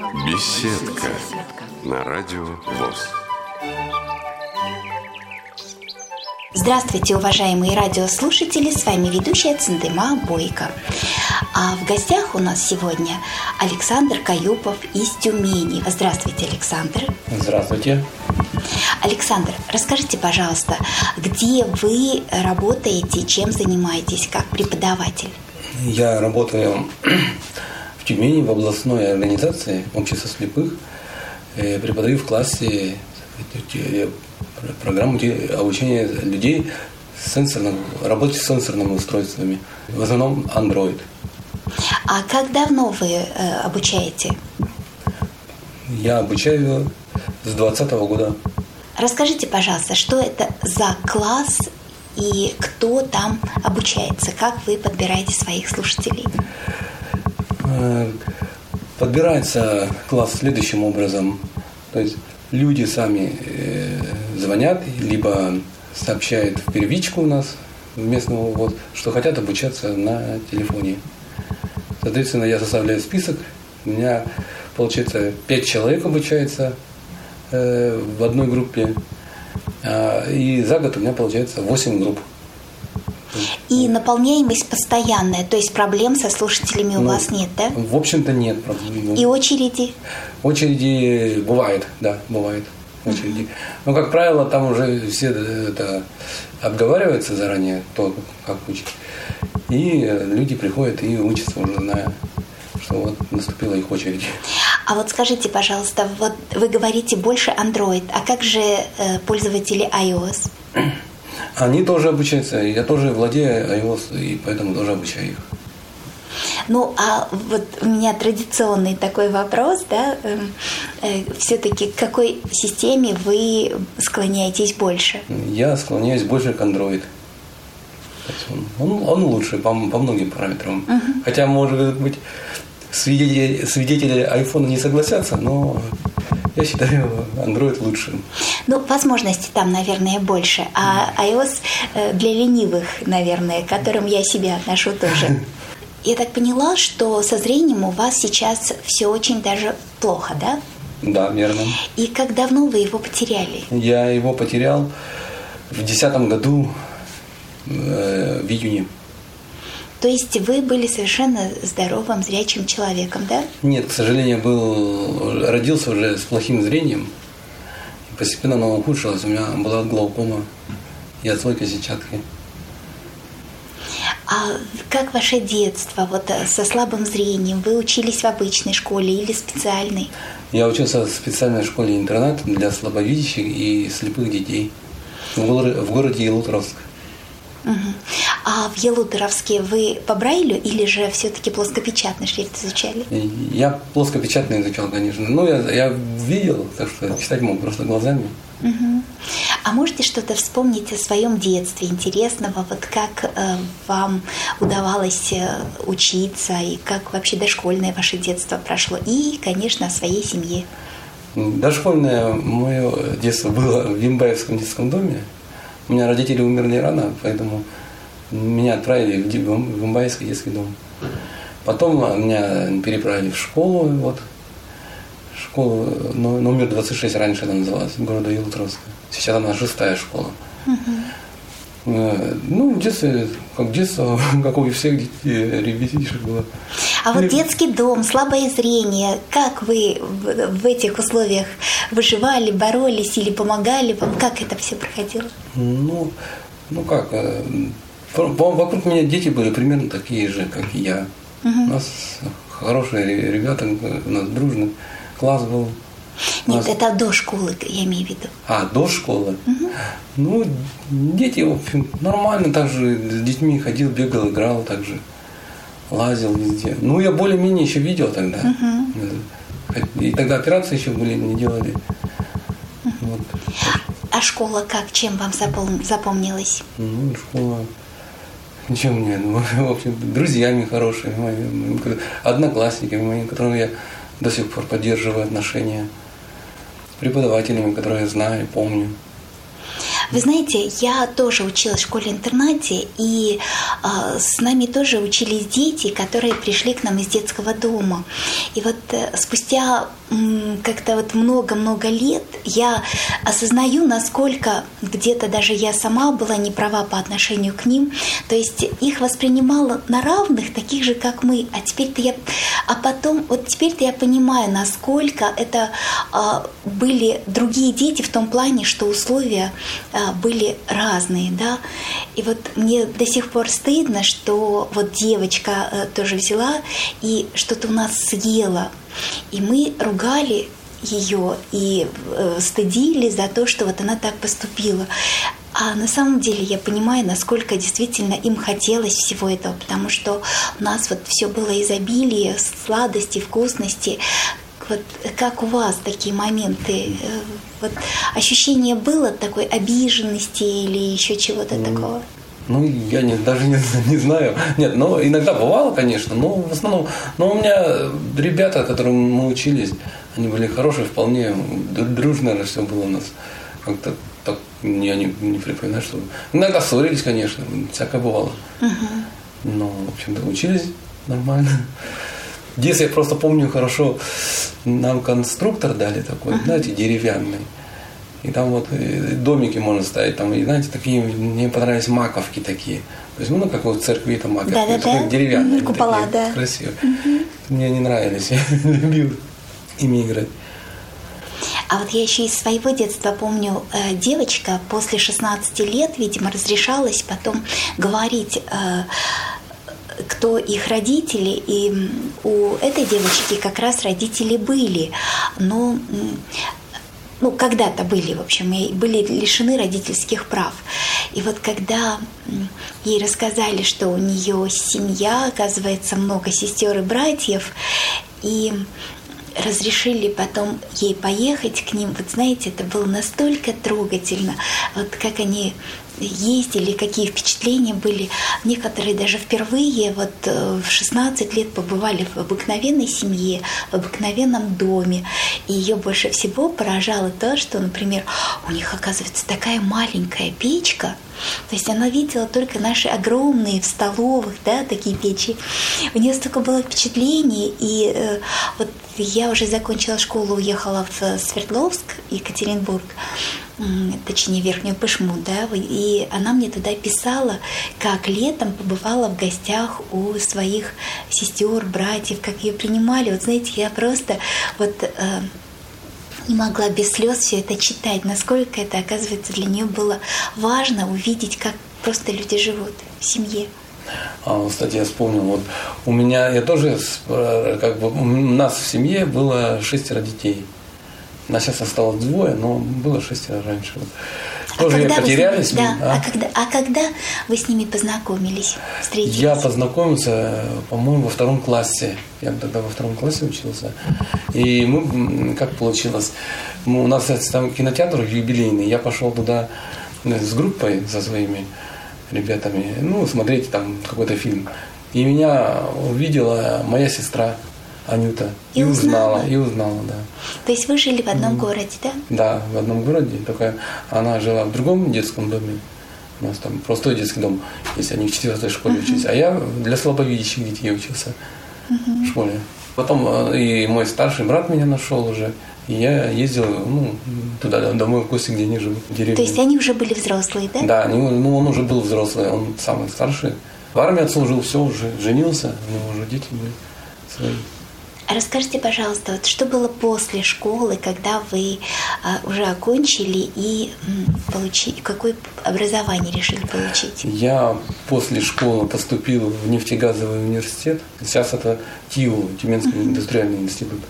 Беседка на радио ВОЗ. Здравствуйте, уважаемые радиослушатели, с вами ведущая Цендема Бойко. А в гостях у нас сегодня Александр Каюпов из Тюмени. Здравствуйте, Александр. Здравствуйте. Александр, расскажите, пожалуйста, где вы работаете, чем занимаетесь как преподаватель? Я работаю Тюмени в областной организации общества слепых. Э, преподаю в классе э, программу обучения людей сенсорным, работе с сенсорными устройствами. В основном Android. А как давно вы э, обучаете? Я обучаю с 2020 года. Расскажите, пожалуйста, что это за класс и кто там обучается? Как вы подбираете своих слушателей? Э, подбирается класс следующим образом. То есть люди сами э, звонят, либо сообщают в первичку у нас местного, вот, что хотят обучаться на телефоне. Соответственно, я составляю список. У меня, получается, пять человек обучается э, в одной группе. А, и за год у меня получается 8 групп. И наполняемость постоянная, то есть проблем со слушателями у ну, вас нет, да? В общем-то нет проблем. И очереди? Очереди бывает, да, бывает. Очереди. Но, как правило, там уже все это обговаривается заранее, то, как учить. И люди приходят и учатся уже, зная, что вот наступила их очередь. А вот скажите, пожалуйста, вот вы говорите больше Android, а как же э, пользователи iOS? Они тоже обучаются. Я тоже владею iOS, и поэтому тоже обучаю их. Ну, а вот у меня традиционный такой вопрос, да, э, э, все-таки к какой системе вы склоняетесь больше? Я склоняюсь больше к Android. Он, он, он лучше по, по многим параметрам. Uh-huh. Хотя, может быть, свидетели, свидетели iPhone не согласятся, но я считаю Android лучшим. Ну, возможностей там, наверное, больше. А iOS э, для ленивых, наверное, к которым я себя отношу тоже. Я так поняла, что со зрением у вас сейчас все очень даже плохо, да? Да, верно. И как давно вы его потеряли? Я его потерял в 2010 году э, в июне. То есть вы были совершенно здоровым, зрячим человеком, да? Нет, к сожалению, был, родился уже с плохим зрением. И постепенно оно ухудшилось. У меня была глаукома и отслойка сетчатки. А как ваше детство вот э, со слабым зрением? Вы учились в обычной школе или специальной? Я учился в специальной школе-интернат для слабовидящих и слепых детей в городе Елутровск. Угу. А в Елутеровске вы по Брайлю или же все-таки плоскопечатный шрифт изучали? Я плоскопечатный изучал, конечно. Ну, я, я видел, так что читать мог просто глазами. Угу. А можете что-то вспомнить о своем детстве интересного? Вот как э, вам удавалось э, учиться и как вообще дошкольное ваше детство прошло? И, конечно, о своей семье. Дошкольное мое детство было в Вимбаевском детском доме. У меня родители умерли рано, поэтому меня отправили в Гумбайский детский дом. Потом меня переправили в школу, вот, школу номер 26 раньше она называлась, города Елутровска. Сейчас она шестая школа. Uh-huh. Ну, в детстве, как детство, как у всех детей, ребятишек было. А вот детский дом, слабое зрение, как вы в этих условиях выживали, боролись или помогали вам? Как это все проходило? Ну, ну как, э, вокруг меня дети были примерно такие же, как и я. Угу. У нас хорошие ребята, у нас дружный класс был. Нет, нас... это до школы, я имею в виду. А, до школы? Угу. Ну, дети, в общем, нормально так же с детьми ходил, бегал, играл так же лазил везде. Ну, я более-менее еще видел тогда. Uh-huh. И тогда операции еще были, не делали. Uh-huh. Вот. А школа как? Чем вам запомнилась? Ну, школа... Чем мне? Ну, в общем, друзьями хорошими, моими, одноклассниками моими, которыми я до сих пор поддерживаю отношения, преподавателями, которые я знаю, помню. Вы знаете, я тоже училась в школе-интернате, и э, с нами тоже учились дети, которые пришли к нам из детского дома. И вот э, спустя э, как-то вот много-много лет я осознаю, насколько где-то даже я сама была не права по отношению к ним. То есть их воспринимала на равных, таких же, как мы. А теперь-то я, а потом, вот теперь-то я понимаю, насколько это э, были другие дети в том плане, что условия а, были разные, да. И вот мне до сих пор стыдно, что вот девочка а, тоже взяла и что-то у нас съела. И мы ругали ее и э, стыдили за то, что вот она так поступила. А на самом деле я понимаю, насколько действительно им хотелось всего этого, потому что у нас вот все было изобилие, сладости, вкусности, вот как у вас такие моменты? Э, вот ощущение было такой обиженности или еще чего-то mm. такого? Ну, я не, даже не, не знаю. Нет, но иногда бывало, конечно, но в основном... Но у меня ребята, которым мы учились, они были хорошие, вполне дружно все было у нас. Как-то так я не, не припоминаю, что... Иногда ссорились, конечно, всякое бывало. Угу. Но, в общем-то, учились нормально. В детстве я просто помню хорошо, нам конструктор дали такой, uh-huh. знаете, деревянный. И там вот э, домики можно ставить, там, и знаете, такие, мне понравились маковки такие. То есть, ну, как вот в церкви там маковки, да, да, да. деревянные. Купола, такие, да. Красивые. Угу. Мне не нравились, я любил ими играть. А вот я еще из своего детства помню, э, девочка после 16 лет, видимо, разрешалась потом говорить э, кто их родители, и у этой девочки как раз родители были, но ну, когда-то были, в общем, и были лишены родительских прав. И вот когда ей рассказали, что у нее семья, оказывается, много сестер и братьев, и разрешили потом ей поехать к ним, вот знаете, это было настолько трогательно, вот как они ездили, какие впечатления были. Некоторые даже впервые вот э, в 16 лет побывали в обыкновенной семье, в обыкновенном доме. И ее больше всего поражало то, что, например, у них оказывается такая маленькая печка, то есть она видела только наши огромные в столовых, да, такие печи. У нее столько было впечатлений, и э, вот я уже закончила школу, уехала в Свердловск, Екатеринбург, точнее Верхнюю Пышму, да, и она мне туда писала, как летом побывала в гостях у своих сестер, братьев, как ее принимали. Вот знаете, я просто вот э, не могла без слез все это читать, насколько это, оказывается, для нее было важно увидеть, как просто люди живут в семье. А, кстати, я вспомнил, вот у меня, я тоже, э, как бы, у нас в семье было шестеро детей. Нас сейчас осталось двое, но было шестеро раньше. Вот. А когда потерялись. Ними, да. а? А, когда, а когда вы с ними познакомились, встретились? Я познакомился, по-моему, во втором классе. Я тогда во втором классе учился. И мы, как получилось, мы, у нас там кинотеатр юбилейный, я пошел туда э, с группой со своими ребятами, ну, смотреть там какой-то фильм. И меня увидела моя сестра Анюта. И, и узнала. узнала. И узнала, да. То есть вы жили в одном mm. городе, да? Да, в одном городе. Только она жила в другом детском доме. У нас там простой детский дом, если они в четвертой школе uh-huh. учились. А я для слабовидящих детей учился uh-huh. в школе. Потом э, и мой старший брат меня нашел уже. И я ездил ну, туда, домой в гости, где они живут, в деревне. То есть они уже были взрослые, да? Да, они, ну, он уже был взрослый, он самый старший. В армии отслужил, все, уже женился, у него уже дети были свои. Расскажите, пожалуйста, вот что было после школы, когда вы а, уже окончили и получили, какое образование решили получить? Я после школы поступил в нефтегазовый университет. Сейчас это ТИУ, Тюменский uh-huh. индустриальный институт.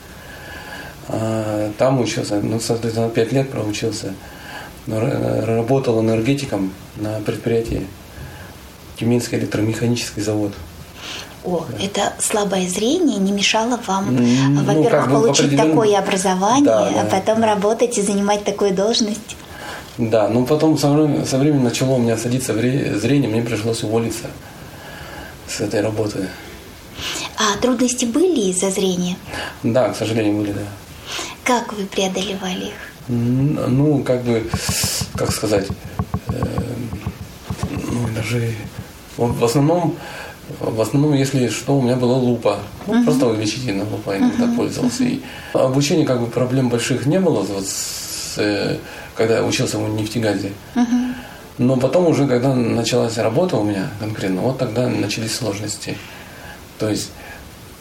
А, там учился, ну, соответственно, пять лет проучился. Работал энергетиком на предприятии Тюменский электромеханический завод. О, это слабое зрение не мешало вам, ну, во-первых, бы получить определен... такое образование, да, а да. а потом работать и занимать такую должность. Да, ну потом со временем, со временем начало у меня садиться зрение, мне пришлось уволиться с этой работы. А трудности были из-за зрения? Да, к сожалению, были, да. Как вы преодолевали их? Ну, как бы, как сказать, ну, даже в основном, в основном, если что, у меня была лупа. Ну, uh-huh. просто увеличительная лупа, я иногда uh-huh. пользовался. И обучение как бы проблем больших не было, вот с, э, когда я учился в нефтегазе. Uh-huh. Но потом уже, когда началась работа у меня конкретно, вот тогда начались сложности. То есть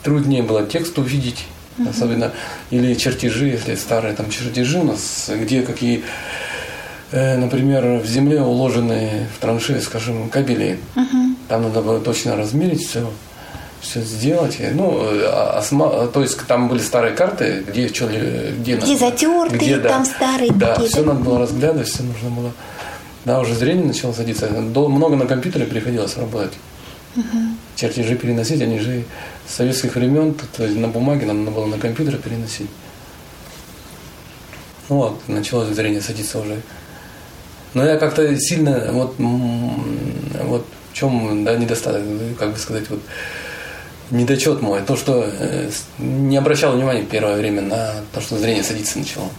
труднее было текст увидеть, uh-huh. особенно, или чертежи, если старые там чертежи у нас, где какие Э, например, в земле уложены в траншеи, скажем, кабели. Угу. Там надо было точно размерить все, все сделать. Ну, а, осма... то есть там были старые карты, где что где, где затертые, где, да, там старые. Да, такие, все надо было разглядывать, все нужно было. Да, уже зрение начало садиться. Много на компьютере приходилось работать. Угу. Чертежи переносить, они же с советских времен, то есть на бумаге нам надо было на компьютере переносить. Ну вот, началось зрение садиться уже. Но я как-то сильно, вот, вот чем да, недостаток, как бы сказать, вот, недочет мой, то, что э, не обращал внимания первое время на то, что зрение садиться начало.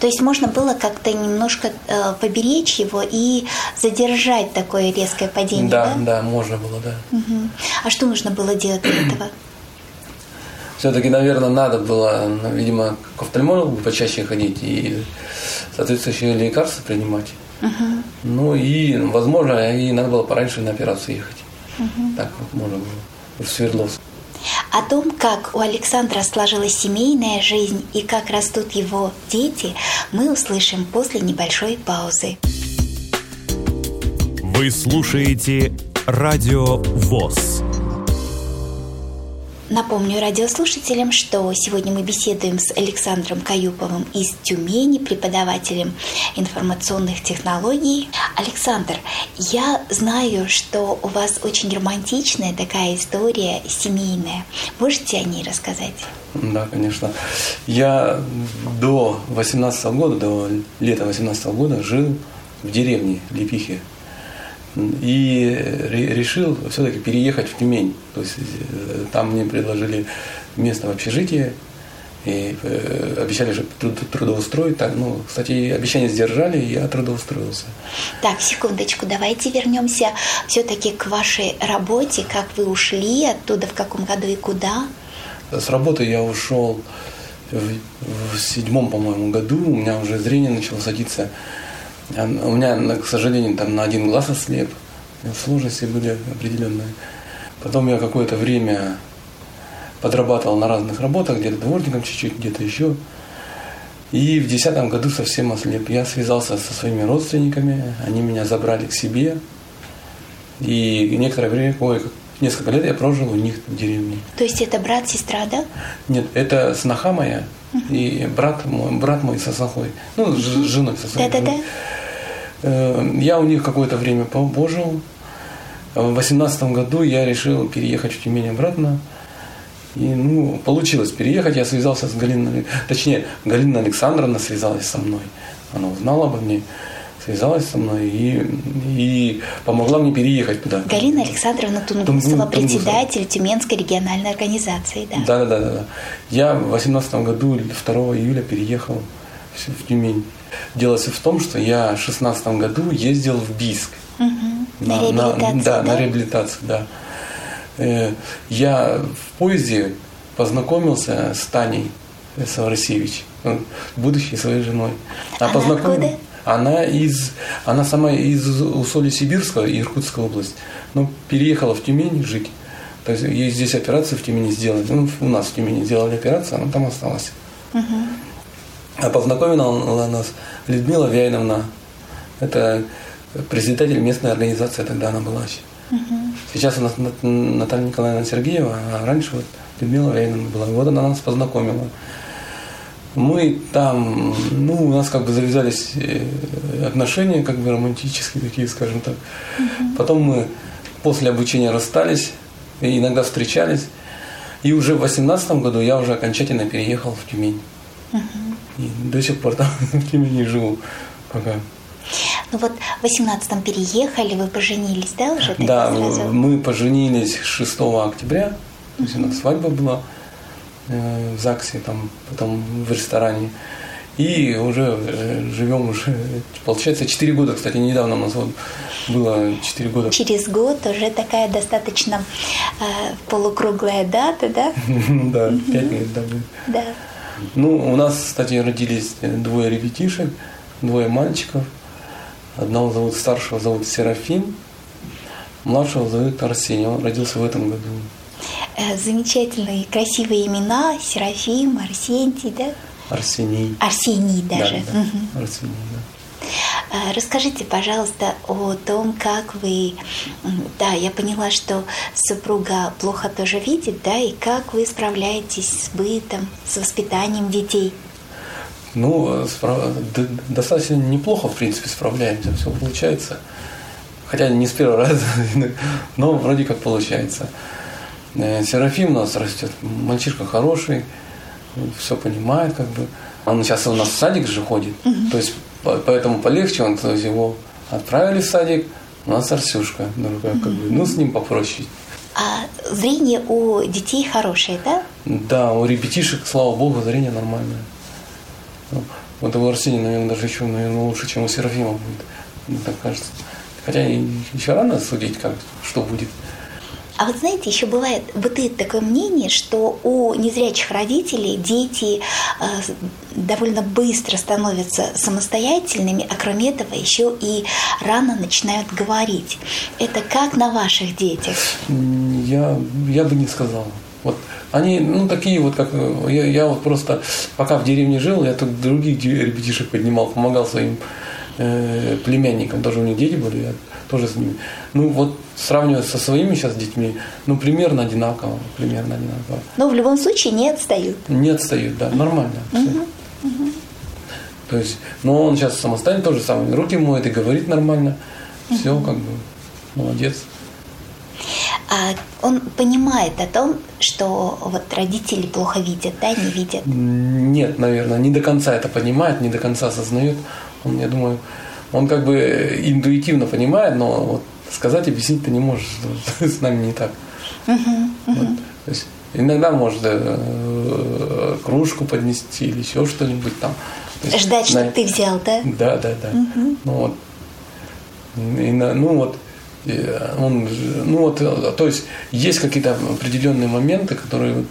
То есть можно было как-то немножко э, поберечь его и задержать такое резкое падение, да? Да, да, можно было, да. Угу. А что нужно было делать для этого? Все-таки, наверное, надо было, видимо, к офтальмологу почаще ходить и соответствующие лекарства принимать. Uh-huh. Ну и, возможно, и надо было пораньше на операцию ехать. Uh-huh. Так вот можно было в Свердловск. О том, как у Александра сложилась семейная жизнь и как растут его дети, мы услышим после небольшой паузы. Вы слушаете Радио ВОЗ. Напомню радиослушателям, что сегодня мы беседуем с Александром Каюповым из Тюмени, преподавателем информационных технологий. Александр, я знаю, что у вас очень романтичная такая история семейная. Можете о ней рассказать? Да, конечно. Я до 18 года, до лета 18 года жил в деревне Лепихе и решил все-таки переехать в Тюмень. То есть э, там мне предложили место в общежитии, и э, обещали же трудоустроить. Так, ну, кстати, обещание сдержали, и я трудоустроился. Так, секундочку, давайте вернемся все-таки к вашей работе. Как вы ушли оттуда, в каком году и куда? С работы я ушел в, в седьмом, по-моему, году. У меня уже зрение начало садиться у меня, к сожалению, там на один глаз ослеп. Сложности были определенные. Потом я какое-то время подрабатывал на разных работах, где-то дворником чуть-чуть, где-то еще. И в десятом году совсем ослеп. Я связался со своими родственниками, они меня забрали к себе. И некоторое время, ой, несколько лет я прожил у них в деревне. То есть это брат, сестра, да? Нет, это сноха моя и брат мой, брат мой со снохой. Ну, с женой со своей. Да-да-да. Э, я у них какое-то время пожил. В восемнадцатом году я решил переехать в Тюмень обратно. И, ну, получилось переехать. Я связался с Галиной, точнее, Галина Александровна связалась со мной. Она узнала обо мне, связалась со мной и, и помогла мне переехать туда. Галина Александровна Тунгусова, председатель Тюменской региональной организации, да? Да, да, да, да. Я в восемнадцатом году, 2 июля, переехал в Тюмень. Дело в том, что я в 16 году ездил в Бийск. Угу. На, на реабилитацию, на, да, да, на реабилитацию, да. Э, я в поезде познакомился с Таней Саврасевич, будущей своей женой. А Она познаком... откуда? Она из, она сама из Усолья Сибирского, Иркутская область, но переехала в Тюмень жить. То есть ей здесь операцию в Тюмени сделали. Ну, у нас в Тюмени сделали операцию, она там осталась. Угу. А познакомила нас Людмила Вяйновна. Это председатель местной организации, тогда она была еще. Угу. Сейчас у нас Наталья Николаевна Сергеева, а раньше вот Людмила Вяйновна была. Вот она нас познакомила. Мы там, ну, у нас как бы завязались э, отношения, как бы романтические такие, скажем так. Угу. Потом мы после обучения расстались, и иногда встречались. И уже в 2018 году я уже окончательно переехал в Тюмень. Угу. И до сих пор там в Тюмени живу пока. Ну вот в 18-м переехали, вы поженились, да, уже? Да, сразу? мы поженились 6 октября, то есть у нас свадьба была в ЗАГСе, там, потом в ресторане. И уже э, живем уже, получается, 4 года, кстати, недавно у нас вот было 4 года. Через год уже такая достаточно э, полукруглая дата, да? Да, 5 лет, да. Да. Ну, у нас, кстати, родились двое ребятишек, двое мальчиков. Одного зовут старшего, зовут Серафим, младшего зовут Арсений. Он родился в этом году. Э, замечательные, красивые имена. Серафим, Арсентий, да? Арсений. Арсений Да, даже. да, Мгм. Арсений, да. А, Расскажите, пожалуйста, о том, как вы... Да, я поняла, что супруга плохо тоже видит, да, и как вы справляетесь с бытом, с воспитанием детей. Ну, э, спра- д- достаточно неплохо, в принципе, справляемся, все получается. Хотя не с первого раза, но вроде как получается. Э, Серафим у нас растет, мальчишка хороший, все понимает, как бы. Он сейчас у нас в садик же ходит, то есть по- поэтому полегче, он, то есть его отправили в садик, у нас Арсюшка, другая, как бы, ну, с ним попроще. А зрение у детей хорошее, да? Да, у ребятишек, слава богу, зрение нормальное. Ну, Вот у Арсения, наверное, даже еще, наверное, лучше, чем у Серафима будет. Мне так кажется. Хотя еще рано судить, как, что будет. А вот знаете, еще бывает, бытует такое мнение, что у незрячих родителей дети э, довольно быстро становятся самостоятельными, а кроме этого еще и рано начинают говорить. Это как на ваших детях? Я, я бы не сказал. Вот они, ну, такие вот, как э, я, я вот просто, пока в деревне жил, я тут других ребятишек поднимал, помогал своим э, племянникам, тоже у них дети были, я тоже с ними. Ну, вот сравнивая со своими сейчас детьми, ну, примерно одинаково, примерно одинаково. Но в любом случае не отстают. Не отстают, да, нормально. всё. То есть, но он сейчас самостоятельно тоже самое, руки моет и говорит нормально. Все, как бы, молодец. А он понимает о том, что вот родители плохо видят, да, не видят. Нет, наверное, не до конца это понимает, не до конца осознает. Он, я думаю, он как бы интуитивно понимает, но вот сказать, объяснить ты не можешь. С нами не так. Вот. То есть иногда может э, кружку поднести или еще что-нибудь там. То есть, Ждать, чтобы на- ты взял, да? Да, да, да. Ну вот, и ну вот, э, он, ну вот, э, то есть есть какие-то определенные моменты, которые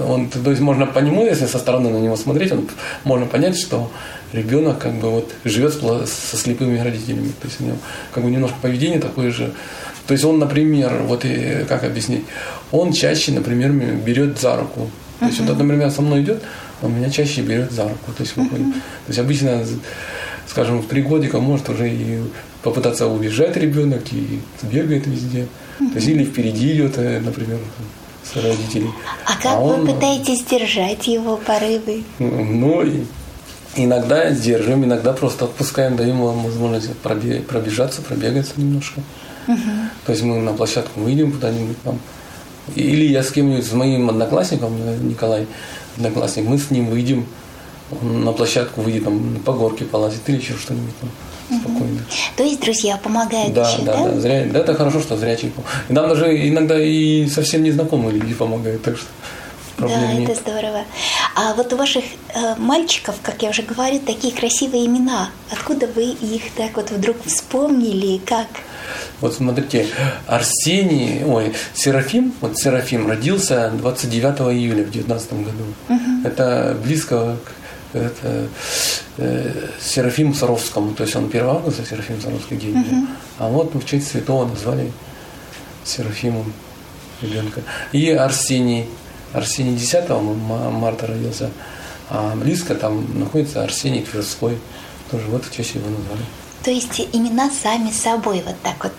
он, то есть можно по нему, если со стороны на него смотреть, он, можно понять, что ребенок как бы вот живет со слепыми родителями, то есть у него как бы немножко поведение такое же. То есть он, например, вот и, как объяснить, он чаще, например, берет за руку. То есть вот, например, со мной идет, он меня чаще берет за руку. То есть, выходит. То есть обычно, скажем, в три годика может уже и попытаться убежать ребенок и бегает везде. То есть или впереди идет, э, например, с родителей. А как вы он, пытаетесь сдержать его порывы? Ну, иногда сдерживаем, иногда просто отпускаем, даем ему возможность пробе- пробежаться, пробегаться немножко. То есть мы на площадку выйдем куда-нибудь там. Или я с кем-нибудь, с моим одноклассником, Николай, одноклассник, мы с ним выйдем он на площадку, выйдем там по горке полазить или еще что-нибудь там спокойно. То есть друзья помогают Да, еще, да, да, зря, да, это хорошо, что зрячий. нам даже иногда и совсем незнакомые люди помогают, так что проблем Да, нет. это здорово. А вот у ваших э, мальчиков, как я уже говорю, такие красивые имена. Откуда вы их так вот вдруг вспомнили? Как? Вот смотрите, Арсений, ой, Серафим, вот Серафим родился 29 июля в 19 году. Это близко к это, э, Серафиму Саровскому, то есть он 1 августа Серафим Саровский день. был. А вот в честь святого назвали Серафимом ребенка. И Арсений, Арсений 10 ма- марта родился, а близко там находится Арсений Тверской, тоже вот в честь его назвали. То есть имена сами собой вот так вот.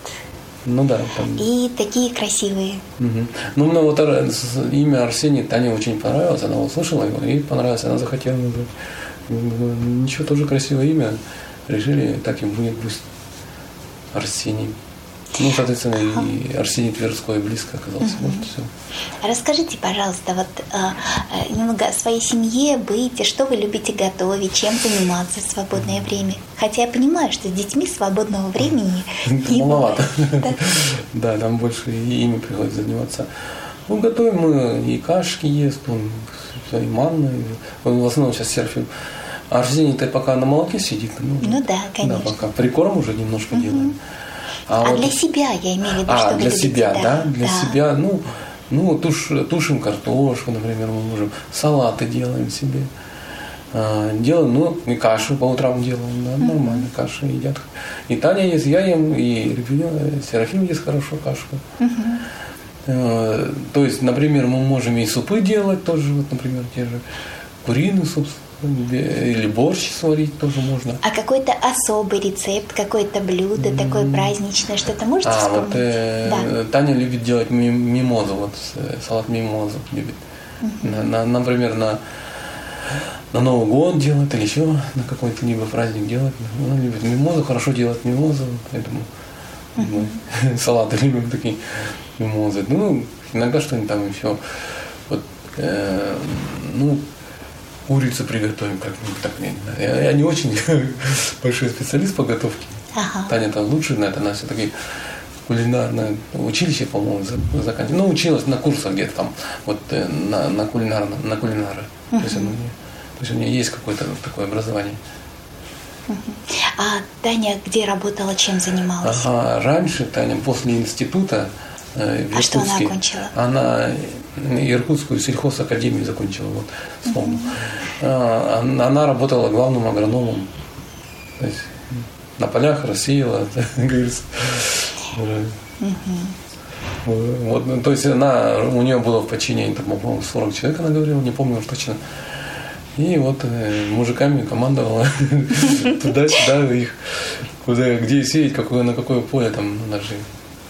Ну да, там И такие красивые. Мгм. Ну, мне вот с- имя Арсений Тане очень понравилось, она услышала его и понравилось, она захотела назвать. Ничего, тоже красивое имя. Решили, так и будет пусть Арсений. Ну, соответственно, и Арсений Тверской близко оказался. Вот все. Расскажите, пожалуйста, вот а, а, немного о своей семье, быте, что вы любите готовить, чем заниматься в свободное время. Хотя я понимаю, что с детьми свободного времени не Маловато. Да. Там больше ими приходится заниматься. Ну, готовим мы и кашки ест, он, и манны. Он в основном сейчас серфим. А Арсений-то пока на молоке сидит. Ну, ну да, конечно. Да, пока прикорм уже немножко угу. делаем. А, а вот... для себя, я имею в виду, а, что для вы себя, любите, да? Для да. себя, ну, ну туш, тушим картошку, например, мы можем, салаты делаем себе. А, делаем, ну, и кашу по утрам делаем, да, mm-hmm. нормально кашу едят. И Таня ест, я ем, и Серафим ест хорошо кашку. Mm-hmm. То есть, например, мы можем и супы делать тоже, вот, например, те же куриный суп, или борщ сварить тоже можно. А какой-то особый рецепт, какое-то блюдо mm. такое праздничное, что-то можете а, вспомнить? Вот, э, да. Таня любит делать мимозу, вот э, салат мимозу любит. Mm-hmm. На, на, например, на, на Новый год делать или еще на какой-то либо праздник делать. Она любит мимозу, хорошо делать мимозу, поэтому mm-hmm. мы салаты любим такие мимозы. Ну, иногда что-нибудь там еще. Вот, э, ну, курицу приготовим как-нибудь так. Я, я не очень большой специалист по готовке. Ага. Таня там лучше на это, она все-таки кулинарное училище, по-моему, заканчивала. Ну, училась на курсах где-то там, вот э, на, на кулинарном, на кулинара. Uh-huh. То, есть, ну, то есть у нее есть какое-то такое образование. Uh-huh. А Таня где работала, чем занималась? Ага, раньше Таня после института э, в а что она окончила? Она Иркутскую сельхозакадемию закончила, вот, вспомнил. Uh-huh. Она работала главным агрономом. То есть на полях рассеяла, говорится. Вот, ну, то есть она, у нее было в подчинении, там, по-моему, 40 человек, она говорила, не помню уж точно. И вот э, мужиками командовала туда-сюда их, куда, где сеять, какое, на какое поле, там, надо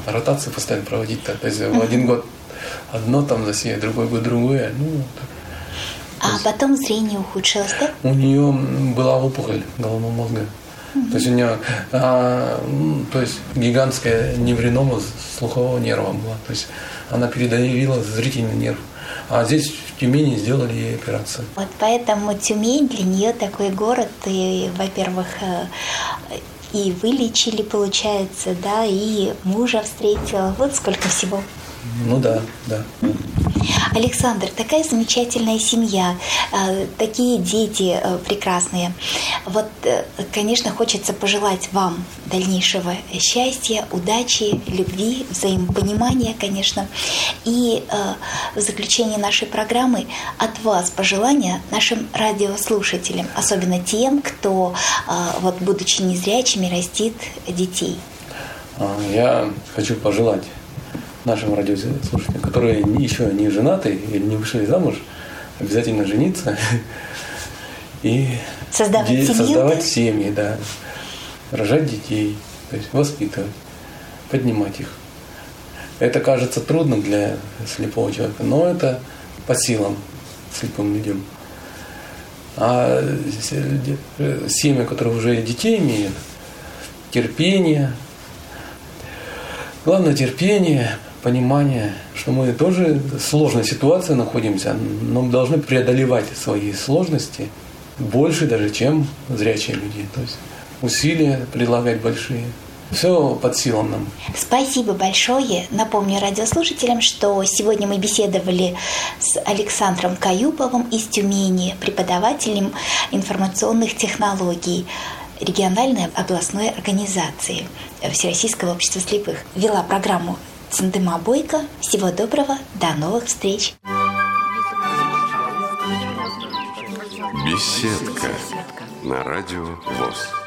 ротации постоянно проводить. -то. То есть в один год одно там засеять, другой год другое. Ну, так. А есть, потом зрение ухудшилось, да? У нее была опухоль головного мозга. Mm-hmm. То есть у нее а, то есть гигантская невринома слухового нерва была. То есть она передавила зрительный нерв. А здесь в Тюмени сделали ей операцию. Вот поэтому Тюмень для нее такой город, и, во-первых, э, и вылечили, получается, да, и мужа встретила. Вот сколько всего. Ну да, да. Александр, такая замечательная семья, э, такие дети э, прекрасные. Вот, э, конечно, хочется пожелать вам дальнейшего счастья, удачи, любви, взаимопонимания, конечно. И в заключение нашей программы от вас пожелания нашим радиослушателям, особенно тем, кто, вот, будучи незрячими, растит детей. А, я хочу пожелать нашим радиослушателям, которые еще не женаты или не вышли замуж, обязательно жениться и создавать, де- семью, создавать да? семьи, да, рожать детей, то есть воспитывать, поднимать их. Это кажется трудно для слепого человека, но это по силам слепым людям. А семьи, которые уже детей имеют, терпение, главное терпение, понимание, что мы тоже в сложной ситуации находимся, но мы должны преодолевать свои сложности больше даже, чем зрячие люди. То есть усилия предлагать большие. Все под силам нам. Спасибо большое. Напомню радиослушателям, что сегодня мы беседовали с Александром Каюповым из Тюмени, преподавателем информационных технологий региональной областной организации Всероссийского общества слепых. Вела программу Сандыма Бойко. Всего доброго, до новых встреч. Беседка на радио ВОЗ.